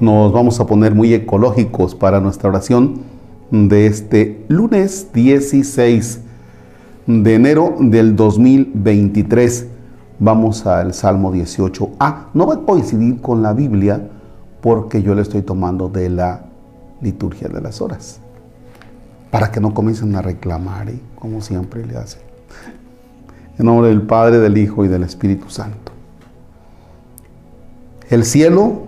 nos vamos a poner muy ecológicos para nuestra oración de este lunes 16 de enero del 2023. Vamos al Salmo 18. Ah, no va a coincidir con la Biblia porque yo le estoy tomando de la liturgia de las horas. Para que no comiencen a reclamar, ¿eh? como siempre le hacen. En nombre del Padre, del Hijo y del Espíritu Santo. El cielo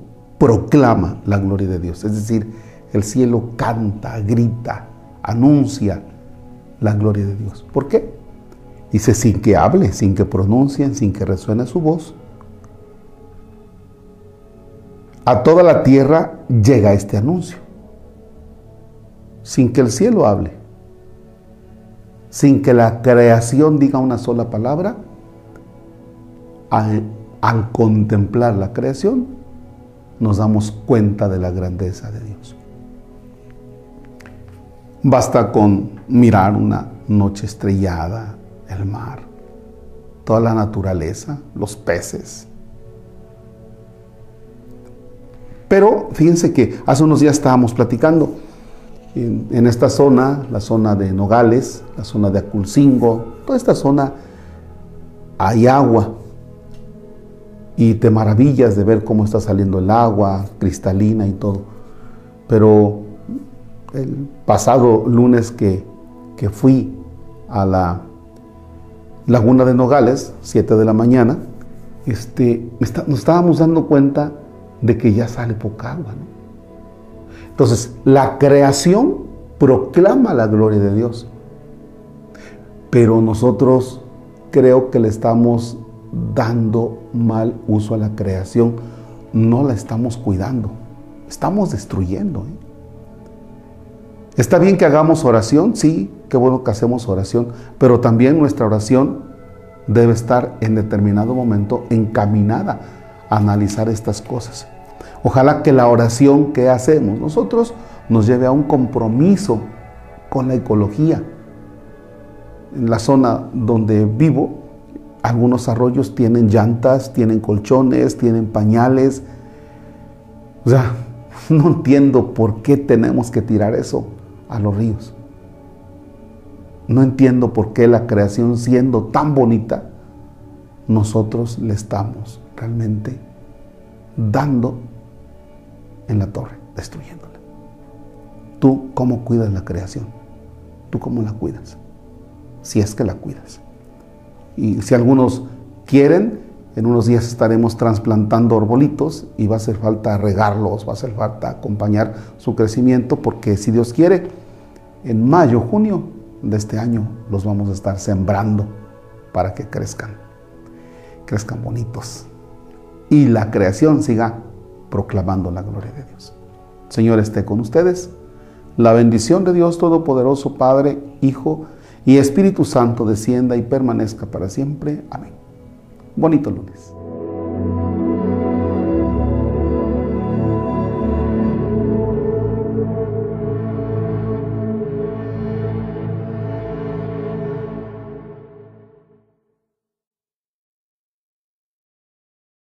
proclama la gloria de Dios. Es decir, el cielo canta, grita, anuncia la gloria de Dios. ¿Por qué? Dice, sin que hable, sin que pronuncien, sin que resuene su voz. A toda la tierra llega este anuncio. Sin que el cielo hable, sin que la creación diga una sola palabra, al, contemplar la creación, nos damos cuenta de la grandeza de Dios. Basta con mirar una noche estrellada, el mar, toda la naturaleza, los peces. Pero fíjense que hace unos días estábamos platicando en, esta zona, la zona de Nogales, la zona de Aculcingo, toda esta zona hay agua, y te maravillas de ver cómo está saliendo el agua cristalina y todo. Pero el pasado lunes que, fui a la laguna de Nogales, 7 de la mañana, este, nos estábamos dando cuenta de que ya sale poca agua. Entonces, la creación proclama la gloria de Dios. Pero nosotros creo que le estamos dando mal uso a la creación, no la estamos cuidando, estamos destruyendo. ¿eh? Está bien que hagamos oración, sí, qué bueno que hacemos oración, pero también nuestra oración debe estar en determinado momento encaminada a analizar estas cosas. Ojalá que la oración que hacemos nosotros nos lleve a un compromiso con la ecología. En la zona donde vivo, algunos arroyos tienen llantas, tienen colchones, tienen pañales. O sea, no entiendo por qué tenemos que tirar eso a los ríos. No entiendo por qué la creación siendo tan bonita, nosotros le estamos realmente dando en la torre, destruyéndola. ¿Tú cómo cuidas la creación? ¿Tú cómo la cuidas? Si es que la cuidas. Y si algunos quieren, en unos días estaremos trasplantando arbolitos y va a hacer falta regarlos, va a hacer falta acompañar su crecimiento, porque si Dios quiere, en mayo, junio de este año los vamos a estar sembrando para que crezcan, crezcan bonitos. Y la creación siga proclamando la gloria de Dios. Señor esté con ustedes. La bendición de Dios Todopoderoso, Padre, Hijo, y Espíritu Santo descienda y permanezca para siempre. Amén. Bonito lunes.